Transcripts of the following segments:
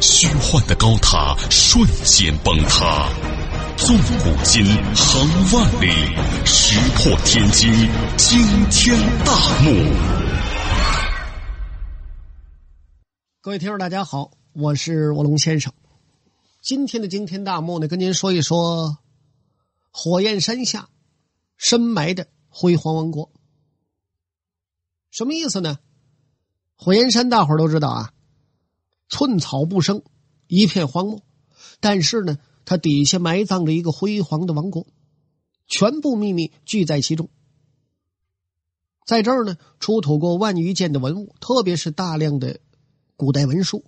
虚幻的高塔瞬间崩塌，纵古今，横万里，石破天惊，惊天大幕。各位听众，大家好，我是卧龙先生。今天的惊天大幕呢，跟您说一说火焰山下深埋的辉煌王国。什么意思呢？火焰山大伙都知道啊。寸草不生，一片荒漠。但是呢，它底下埋葬着一个辉煌的王国，全部秘密聚在其中。在这儿呢，出土过万余件的文物，特别是大量的古代文书，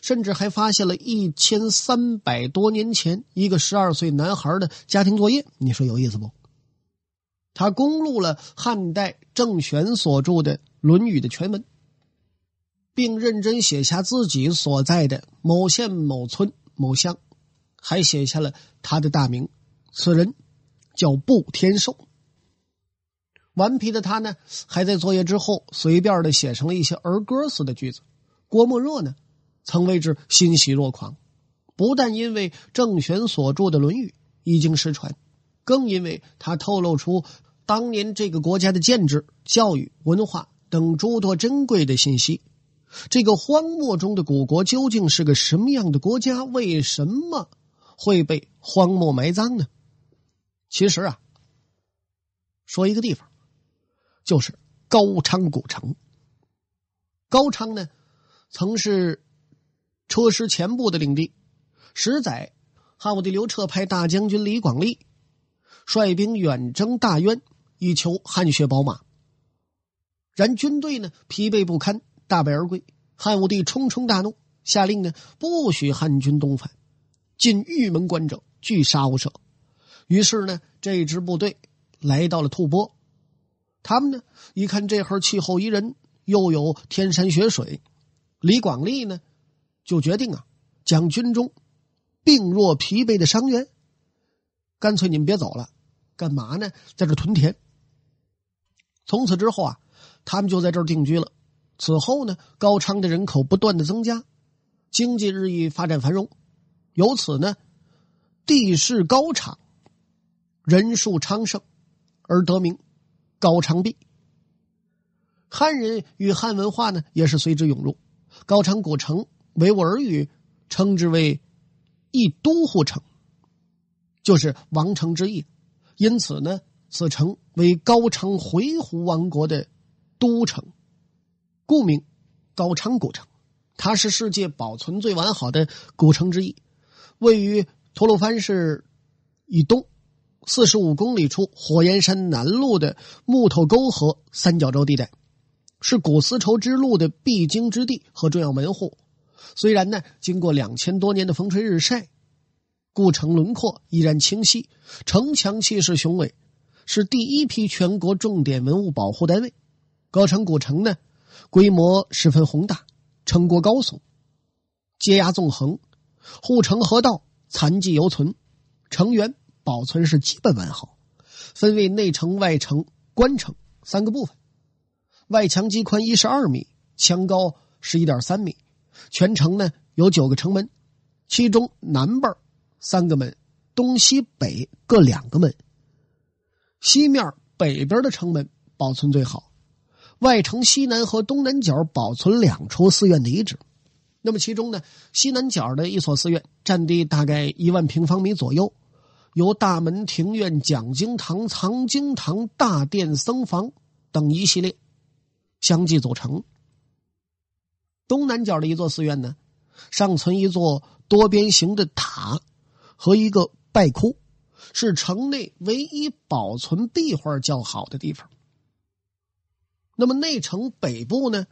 甚至还发现了一千三百多年前一个十二岁男孩的家庭作业。你说有意思不？他公录了汉代郑玄所著的《论语》的全文。并认真写下自己所在的某县某村某乡，还写下了他的大名。此人叫步天寿。顽皮的他呢，还在作业之后随便的写成了一些儿歌似的句子。郭沫若呢，曾为之欣喜若狂，不但因为郑玄所著的《论语》已经失传，更因为他透露出当年这个国家的建制、教育、文化等诸多珍贵的信息。这个荒漠中的古国究竟是个什么样的国家？为什么会被荒漠埋葬呢？其实啊，说一个地方，就是高昌古城。高昌呢，曾是车师前部的领地。十载，汉武帝刘彻派大将军李广利率兵远征大渊，以求汗血宝马。然军队呢，疲惫不堪。大败而归，汉武帝冲冲大怒，下令呢不许汉军东返，进玉门关者俱杀无赦。于是呢，这支部队来到了吐蕃。他们呢一看这会儿气候宜人，又有天山雪水，李广利呢就决定啊，将军中病弱疲惫的伤员，干脆你们别走了，干嘛呢？在这屯田。从此之后啊，他们就在这儿定居了。此后呢，高昌的人口不断的增加，经济日益发展繁荣，由此呢，地势高昌，人数昌盛，而得名高昌壁。汉人与汉文化呢，也是随之涌入。高昌古城为我耳语，称之为一都护城，就是王城之意。因此呢，此城为高昌回鹘王国的都城。故名高昌古城，它是世界保存最完好的古城之一，位于吐鲁番市以东四十五公里处火焰山南麓的木头沟河三角洲地带，是古丝绸之路的必经之地和重要门户。虽然呢，经过两千多年的风吹日晒，故城轮廓依然清晰，城墙气势雄伟，是第一批全国重点文物保护单位。高昌古城呢？规模十分宏大，城郭高耸，街崖纵横，护城河道残迹犹存，城垣保存是基本完好，分为内城、外城、关城三个部分。外墙基宽一十二米，墙高十一点三米，全城呢有九个城门，其中南边三个门，东西北各两个门。西面北边的城门保存最好。外城西南和东南角保存两处寺院的遗址，那么其中呢，西南角的一所寺院占地大概一万平方米左右，由大门、庭院、讲经堂、藏经堂、大殿、僧房等一系列相继组成。东南角的一座寺院呢，尚存一座多边形的塔和一个拜窟，是城内唯一保存壁画较好的地方。那么内城北部呢，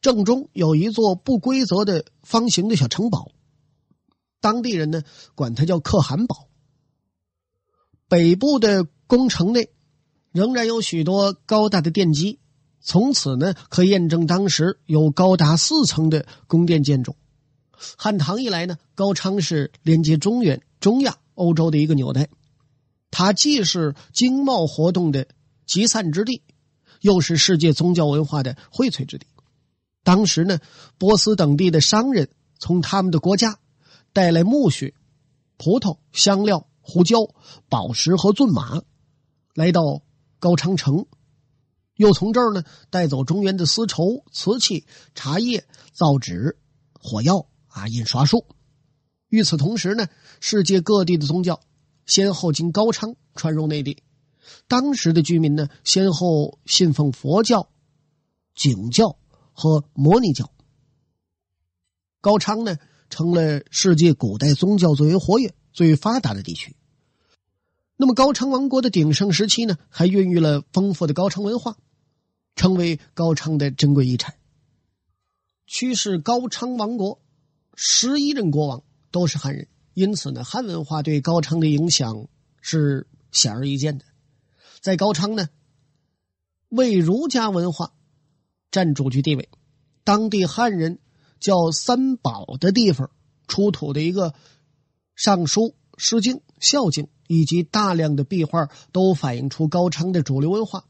正中有一座不规则的方形的小城堡，当地人呢管它叫可汗堡。北部的宫城内仍然有许多高大的殿基，从此呢可验证当时有高达四层的宫殿建筑。汉唐以来呢，高昌是连接中原、中亚、欧洲的一个纽带，它既是经贸活动的集散之地，又是世界宗教文化的荟萃之地。当时呢，波斯等地的商人从他们的国家带来木屑、葡萄、香料、胡椒、宝石和骏马，来到高昌城，又从这儿呢带走中原的丝绸、瓷器、茶叶、造纸、火药啊、印刷术。与此同时呢，世界各地的宗教先后经高昌传入内地，当时的居民呢先后信奉佛教、景教。和摩尼教，高昌呢成了世界古代宗教最为活跃、最发达的地区。那么高昌王国的鼎盛时期呢，还孕育了丰富的高昌文化，成为高昌的珍贵遗产。驱使高昌王国十一任国王都是汉人，因此呢，汉文化对高昌的影响是显而易见的。在高昌呢，为儒家文化。占主居地位，当地汉人叫三宝的地方出土的一个《尚书》《诗经》《孝经》以及大量的壁画，都反映出高昌的主流文化，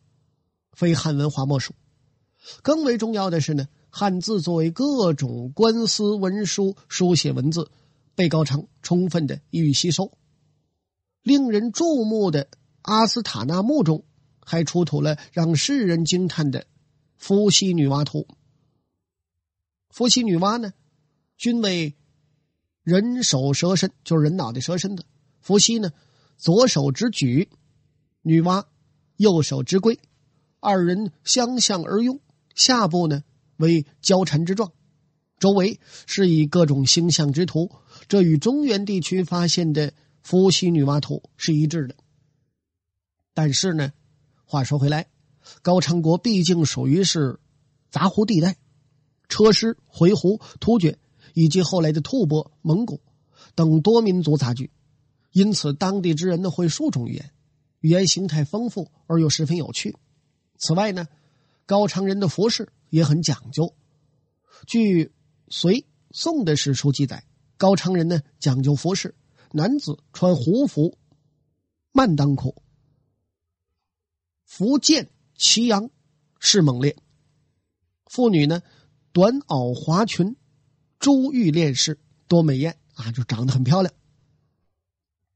非汉文化莫属。更为重要的是呢，汉字作为各种官司文书书写文字，被高昌充分的予以吸收。令人注目的阿斯塔纳墓中，还出土了让世人惊叹的。伏羲女娲图。伏羲女娲呢，均为人首蛇身，就是人脑袋蛇身的。伏羲呢，左手执举，女娲右手执龟，二人相向而拥，下部呢为交缠之状，周围是以各种星象之图，这与中原地区发现的伏羲女娲图是一致的。但是呢，话说回来。高昌国毕竟属于是杂胡地带，车师、回鹘、突厥以及后来的吐蕃、蒙古等多民族杂居，因此当地之人呢会数种语言，语言形态丰富而又十分有趣。此外呢，高昌人的服饰也很讲究。据隋、宋的史书记载，高昌人呢讲究服饰，男子穿胡服、曼裆裤、福建、祁阳是猛烈，妇女呢，短袄华裙，珠玉链饰，多美艳啊，就长得很漂亮。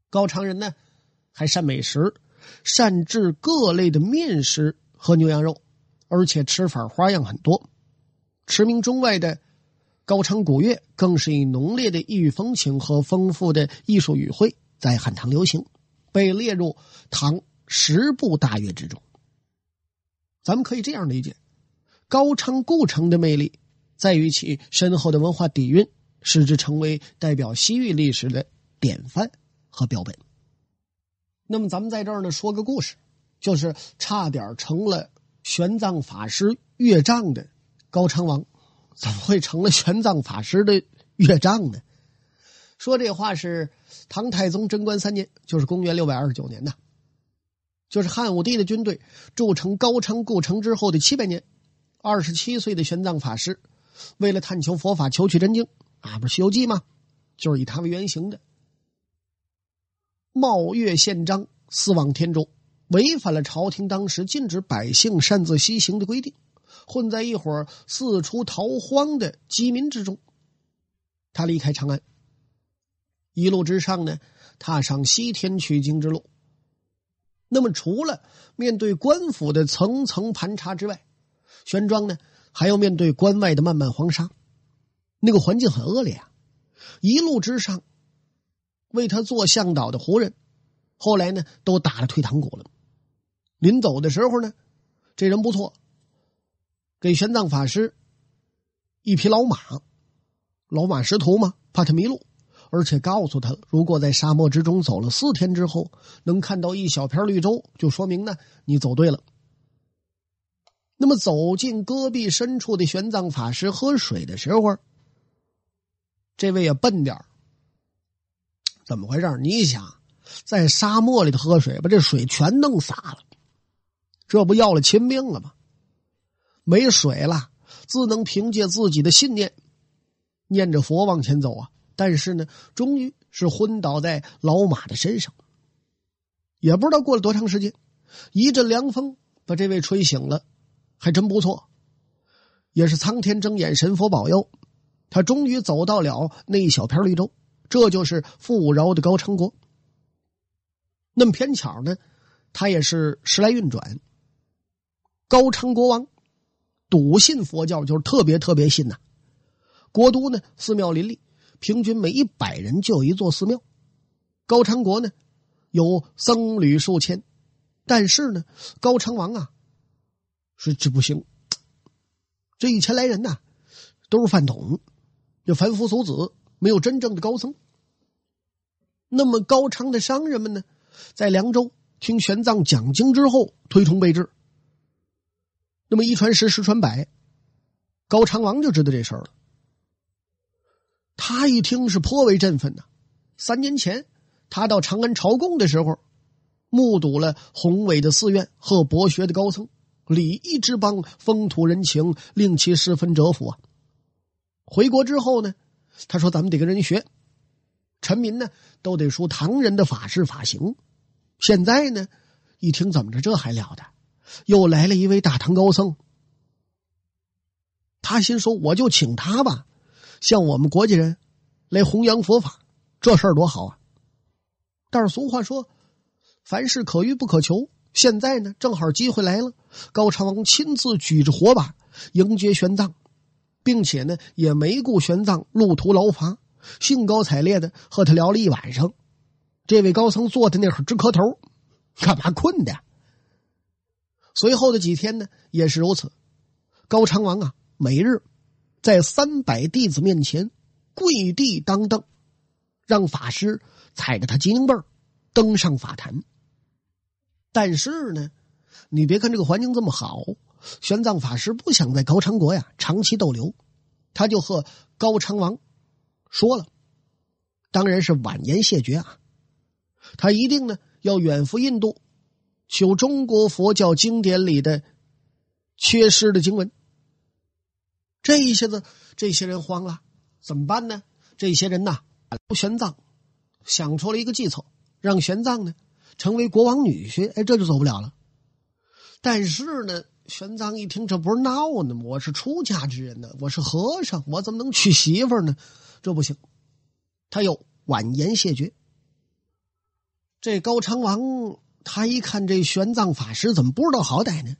高昌人呢，还善美食，善制各类的面食和牛羊肉，而且吃法花样很多。驰名中外的高昌古乐，更是以浓烈的异域风情和丰富的艺术语汇，在汉唐流行，被列入唐十部大乐之中。咱们可以这样理解：高昌故城的魅力在于其深厚的文化底蕴，使之成为代表西域历史的典范和标本。那么，咱们在这儿呢说个故事，就是差点成了玄奘法师岳丈的高昌王，怎么会成了玄奘法师的岳丈呢？说这话是唐太宗贞观三年，就是公元六百二十九年呐。就是汉武帝的军队筑成高昌故城之后的七百年，二十七岁的玄奘法师，为了探求佛法、求取真经，啊，不是《西游记》吗？就是以他为原型的，冒月宪章，私妄天诛，违反了朝廷当时禁止百姓擅自西行的规定，混在一伙四处逃荒的饥民之中。他离开长安，一路之上呢，踏上西天取经之路。那么，除了面对官府的层层盘查之外，玄奘呢还要面对关外的漫漫黄沙，那个环境很恶劣啊！一路之上，为他做向导的胡人，后来呢都打了退堂鼓了。临走的时候呢，这人不错，给玄奘法师一匹老马，老马识途嘛，怕他迷路。而且告诉他，如果在沙漠之中走了四天之后，能看到一小片绿洲，就说明呢你走对了。那么走进戈壁深处的玄奘法师喝水的时候，这位也笨点怎么回事？你想，在沙漠里头喝水，把这水全弄洒了，这不要了亲命了吗？没水了，自能凭借自己的信念，念着佛往前走啊。但是呢，终于是昏倒在老马的身上。也不知道过了多长时间，一阵凉风把这位吹醒了，还真不错。也是苍天睁眼，神佛保佑，他终于走到了那一小片绿洲。这就是富饶的高昌国。那么偏巧呢，他也是时来运转。高昌国王笃信佛教，就是特别特别信呐。国都呢，寺庙林立，平均每一百人就有一座寺庙。高昌国呢，有僧侣数千，但是呢，高昌王啊，是这不行。这一千来人呐，都是饭桶，这凡夫俗子。没有真正的高僧。那么高昌的商人们呢，在凉州听玄奘讲经之后，推崇备至。那么一传十，十传百，高昌王就知道这事儿了。他一听是颇为振奋呐。三年前，他到长安朝贡的时候，目睹了宏伟的寺院和博学的高僧，礼仪之邦，风土人情，令其十分折服啊。回国之后呢？他说：“咱们得跟人学，臣民呢都得熟唐人的法事法行。现在呢，一听怎么着，这还了得？又来了一位大唐高僧。他心说，我就请他吧，向我们国家人来弘扬佛法，这事儿多好啊！但是俗话说，凡事可遇不可求。现在呢，正好机会来了，高昌王亲自举着火把迎接玄奘。”并且呢，也没顾玄奘路途劳乏，兴高采烈的和他聊了一晚上。这位高僧坐在那会儿直磕头，干嘛困的？随后的几天呢，也是如此。高昌王啊，每日在三百弟子面前跪地当凳，让法师踩着他脊背登上法坛。但是呢，你别看这个环境这么好。玄奘法师不想在高昌国呀长期逗留，他就和高昌王说了，当然是婉言谢绝啊。他一定呢要远赴印度，求中国佛教经典里的缺失的经文。这一下子，这些人慌了，怎么办呢？这些人呐，不玄奘想出了一个计策，让玄奘呢成为国王女婿，哎，这就走不了了。但是呢。玄奘一听，这不是闹呢吗？我是出家之人呢，我是和尚，我怎么能娶媳妇呢？这不行，他又婉言谢绝。这高昌王他一看这玄奘法师怎么不知道好歹呢？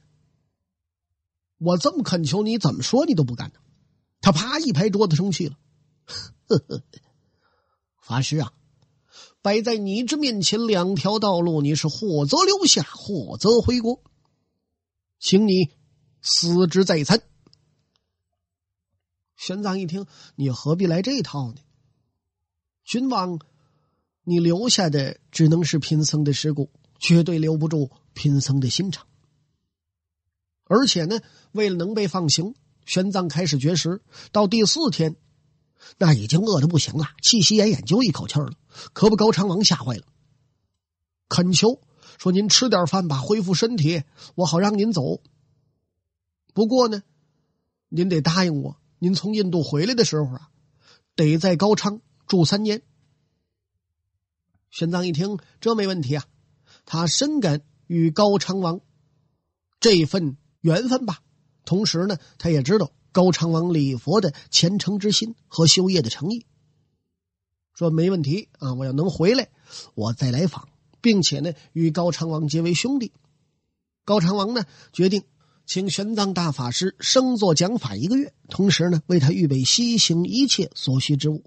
我这么恳求你，怎么说你都不干呢？他啪一拍桌子，生气了：“呵呵，法师啊，摆在你这面前两条道路，你是或则留下，或则回国。”请你思之再三。玄奘一听，你何必来这套呢？君王，你留下的只能是贫僧的尸骨，绝对留不住贫僧的心肠。而且呢，为了能被放行，玄奘开始绝食，到第四天，那已经饿的不行了，气息奄奄，就一口气了，可把高昌王吓坏了，恳求。说您吃点饭吧，恢复身体，我好让您走。不过呢，您得答应我，您从印度回来的时候啊，得在高昌住三年。玄奘一听，这没问题啊，他深感与高昌王这份缘分吧。同时呢，他也知道高昌王礼佛的虔诚之心和修业的诚意。说没问题啊，我要能回来，我再来访。并且呢，与高昌王结为兄弟。高昌王呢，决定请玄奘大法师升座讲法一个月，同时呢，为他预备西行一切所需之物。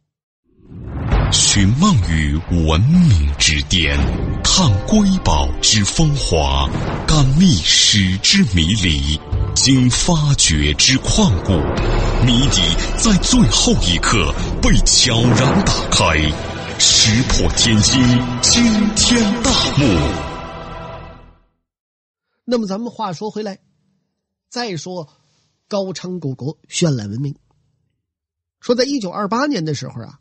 寻梦于文明之巅，探瑰宝之风华，感历史之迷离，经发掘之旷古，谜底在最后一刻被悄然打开。石破天惊，惊天大幕。那么，咱们话说回来，再说高昌古国绚烂文明。说，在一九二八年的时候啊，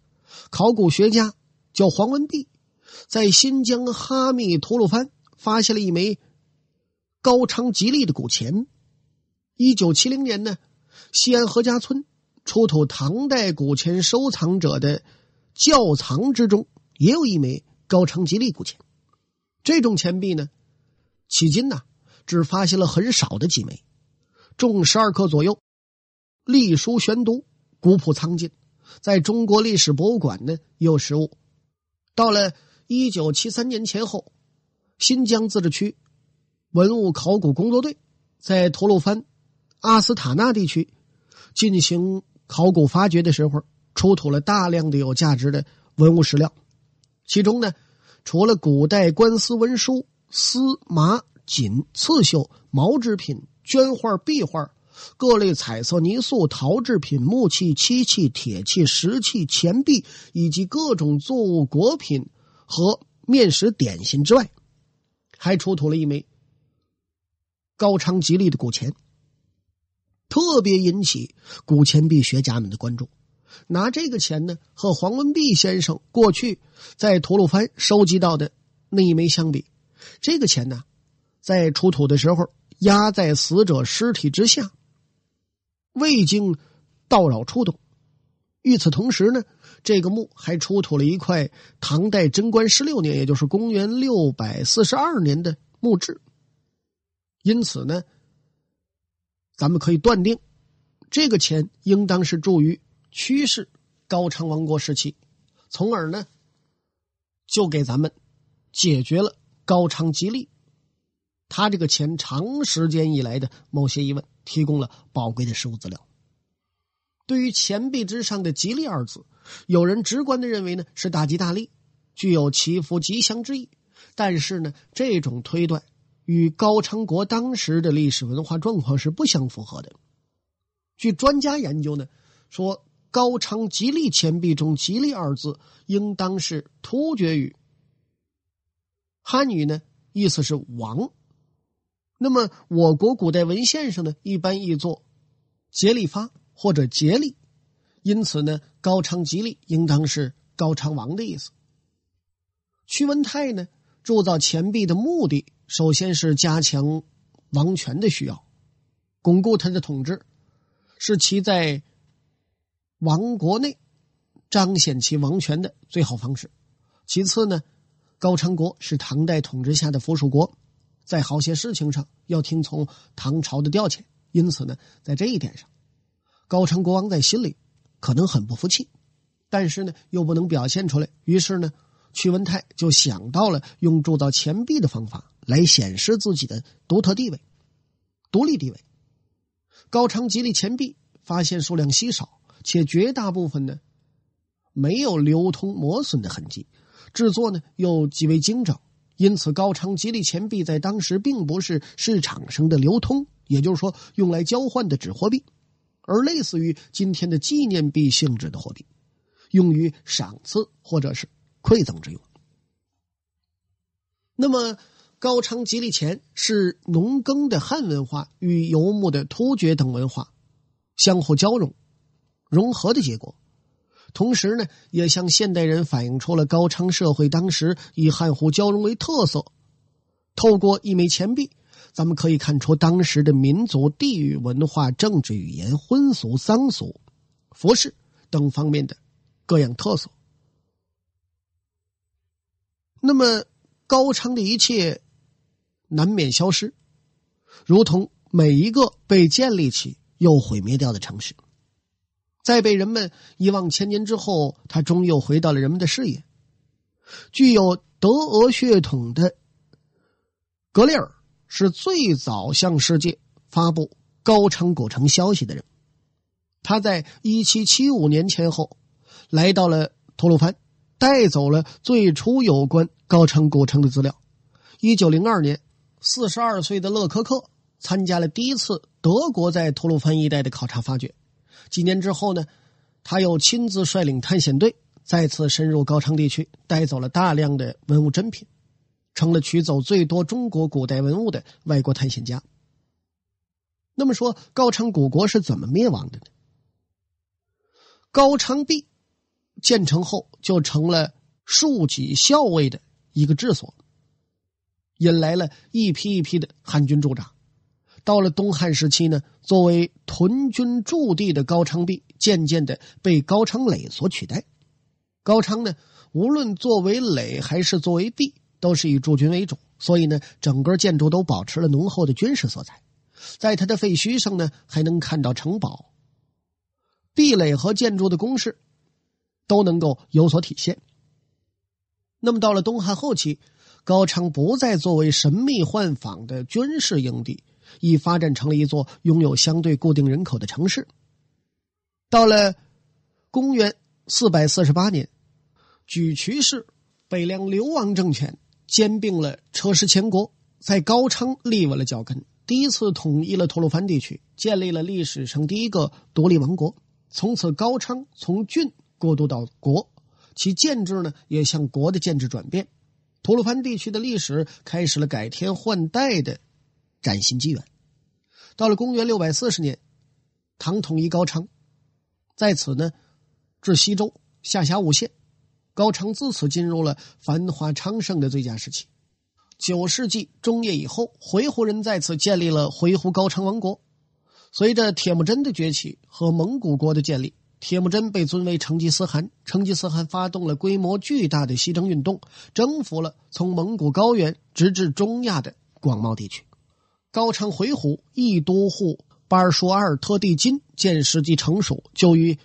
考古学家叫黄文弼在新疆哈密吐鲁番发现了一枚高昌吉利的古钱。一九七零年呢，西安何家村出土唐代古钱收藏者的窖藏之中，也有一枚高昌吉利古钱。这种钱币呢，迄今呢只发现了很少的几枚，重十二克左右，隶书悬读，古朴苍劲。在中国历史博物馆呢有实物。到了一九七三年前后，新疆自治区文物考古工作队在吐鲁番阿斯塔纳地区进行考古发掘的时候，出土了大量的有价值的文物史料。其中呢，除了古代官司文书、丝麻锦刺绣、毛制品、绢画、壁画。各类彩色泥塑、陶制品、木器、漆器、铁器、石器、钱币，以及各种作物、果品和面食点心之外，还出土了一枚高昌吉利的古钱，特别引起古钱币学家们的关注。拿这个钱呢，和黄文弼先生过去在吐鲁番收集到的那一枚相比，这个钱呢，在出土的时候压在死者尸体之下。未经叨扰触动。与此同时呢，这个墓还出土了一块唐代贞观十六年，也就是公元六百四十二年的墓志。因此呢，咱们可以断定，这个钱应当是铸于屈氏高昌王国时期，从而呢，就给咱们解决了高昌吉利他这个钱长时间以来的某些疑问。提供了宝贵的实物资料。对于钱币之上的“吉利”二字，有人直观的认为呢是大吉大利，具有祈福吉祥之意。但是呢，这种推断与高昌国当时的历史文化状况是不相符合的。据专家研究呢，说高昌吉利钱币中“吉利”二字应当是突厥语，汉语呢意思是王。那么，我国古代文献上呢，一般译作“竭力发”或者“竭力”，因此呢，高昌吉利应当是高昌王的意思。屈文泰呢，铸造钱币的目的，首先是加强王权的需要，巩固他的统治，是其在王国内彰显其王权的最好方式。其次呢，高昌国是唐代统治下的附属国。在好些事情上要听从唐朝的调遣，因此呢，在这一点上，高昌国王在心里可能很不服气，但是呢，又不能表现出来。于是呢，屈文泰就想到了用铸造钱币的方法来显示自己的独特地位、独立地位。高昌吉利钱币发现数量稀少，且绝大部分呢没有流通磨损的痕迹，制作呢又极为精整。因此，高昌吉利钱币在当时并不是市场上的流通，也就是说用来交换的纸货币，而类似于今天的纪念币性质的货币，用于赏赐或者是馈赠之用。那么，高昌吉利钱是农耕的汉文化与游牧的突厥等文化相互交融、融合的结果。同时呢，也向现代人反映出了高昌社会当时以汉胡交融为特色。透过一枚钱币，咱们可以看出当时的民族、地域文化、政治语言、婚俗、丧俗、服饰等方面的各样特色。那么，高昌的一切难免消失，如同每一个被建立起又毁灭掉的城市。在被人们遗忘千年之后，他终又回到了人们的视野。具有德俄血统的格列尔是最早向世界发布高昌古城消息的人。他在一七七五年前后来到了吐鲁番，带走了最初有关高昌古城的资料。一九零二年，四十二岁的勒科克参加了第一次德国在吐鲁番一带的考察发掘。几年之后呢，他又亲自率领探险队再次深入高昌地区，带走了大量的文物珍品，成了取走最多中国古代文物的外国探险家。那么说，高昌古国是怎么灭亡的呢？高昌壁建成后，就成了庶几校尉的一个治所，引来了一批一批的汉军驻扎。到了东汉时期呢，作为屯军驻地的高昌壁渐渐的被高昌垒所取代。高昌呢，无论作为垒还是作为壁，都是以驻军为主，所以呢，整个建筑都保持了浓厚的军事色彩。在它的废墟上呢，还能看到城堡、壁垒和建筑的工事，都能够有所体现。那么到了东汉后期，高昌不再作为神秘幻访的军事营地。已发展成了一座拥有相对固定人口的城市。到了公元四百四十八年，沮渠氏北凉流亡政权兼并了车师前国，在高昌立稳了脚跟，第一次统一了吐鲁番地区，建立了历史上第一个独立王国。从此，高昌从郡过渡到国，其建制呢也向国的建制转变。吐鲁番地区的历史开始了改天换代的。崭新机缘。到了公元六百四十年，唐统一高昌，在此呢，至西周，下辖五县，高昌自此进入了繁华昌盛的最佳时期。九世纪中叶以后，回鹘人在此建立了回鹘高昌王国。随着铁木真的崛起和蒙古国的建立，铁木真被尊为成吉思汗。成吉思汗发动了规模巨大的西征运动，征服了从蒙古高原直至中亚的广袤地区。高昌回鹘义都护巴尔舒阿尔特地金见时机成熟，就于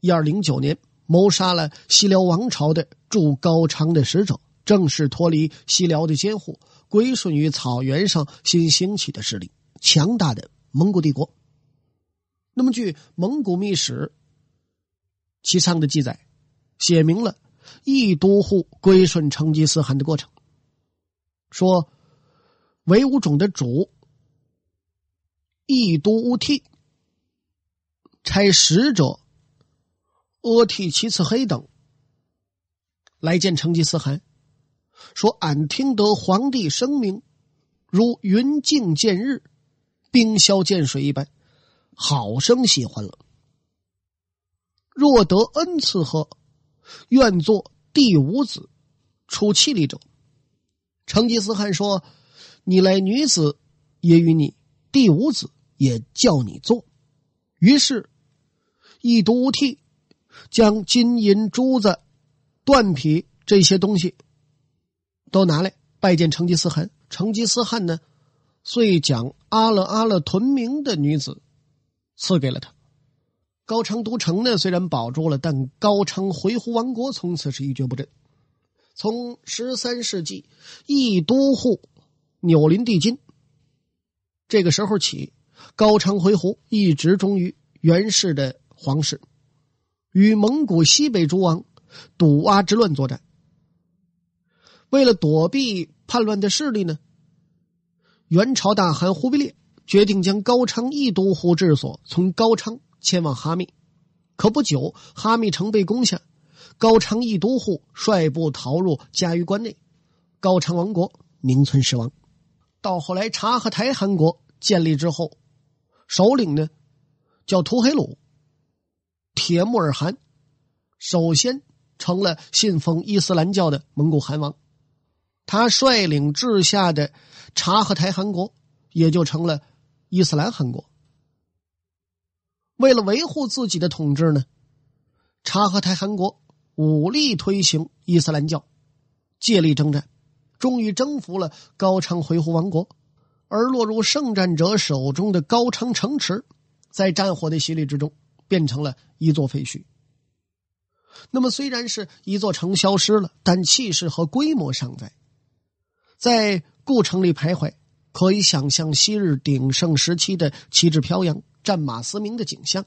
一二零九年谋杀了西辽王朝的驻高昌的使者，正式脱离西辽的监护，归顺于草原上新兴起的势力——强大的蒙古帝国。那么，据《蒙古秘史》其上的记载，写明了义都护归顺成吉思汗的过程，说唯吾种的主。义都乌替差使者阿替其次黑等来见成吉思汗，说：“俺听得皇帝声明，如云镜见日，冰消见水一般，好生喜欢了。若得恩赐贺，愿做第五子，出气力者。”成吉思汗说：“你来女子也与你第五子。”也叫你做，于是，一都替将金银珠子、断匹这些东西都拿来拜见成吉思汗。成吉思汗呢，遂将阿勒阿勒屯明的女子赐给了他。高昌都城呢，虽然保住了，但高昌回鹘王国从此是一蹶不振。从十三世纪义都护纽林地金这个时候起。高昌回鹘一直忠于元氏的皇室，与蒙古西北诸王赌阿之乱作战。为了躲避叛乱的势力呢，元朝大汗忽必烈决定将高昌义都护治所从高昌迁往哈密。可不久，哈密城被攻下，高昌义都护率部逃入嘉峪关内，高昌王国名存实亡。到后来，察合台汗国建立之后。首领呢，叫图黑鲁，铁木尔汗，首先成了信奉伊斯兰教的蒙古汗王。他率领治下的察合台汗国，也就成了伊斯兰汗国。为了维护自己的统治呢，察合台汗国武力推行伊斯兰教，借力征战，终于征服了高昌回鹘王国。而落入圣战者手中的高昌城池，在战火的洗礼之中，变成了一座废墟。那么，虽然是一座城消失了，但气势和规模尚在。在故城里徘徊，可以想象昔日鼎盛时期的旗帜飘扬、战马嘶鸣的景象。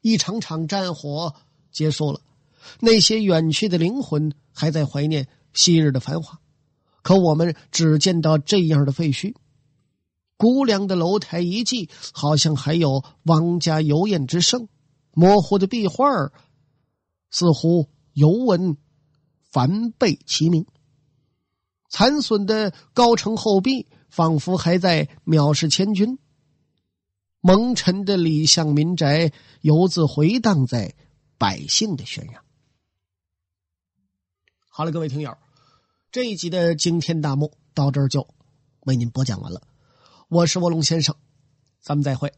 一场场战火结束了，那些远去的灵魂还在怀念昔日的繁华，可我们只见到这样的废墟。估量的楼台遗迹，好像还有王家油烟之盛；模糊的壁画似乎犹闻梵贝齐鸣；残损的高城后壁，仿佛还在藐视千军；蒙尘的李巷民宅，犹自回荡在百姓的宣扬。好了，各位听友，这一集的惊天大幕到这儿就为您播讲完了。我是卧龙先生，咱们再会。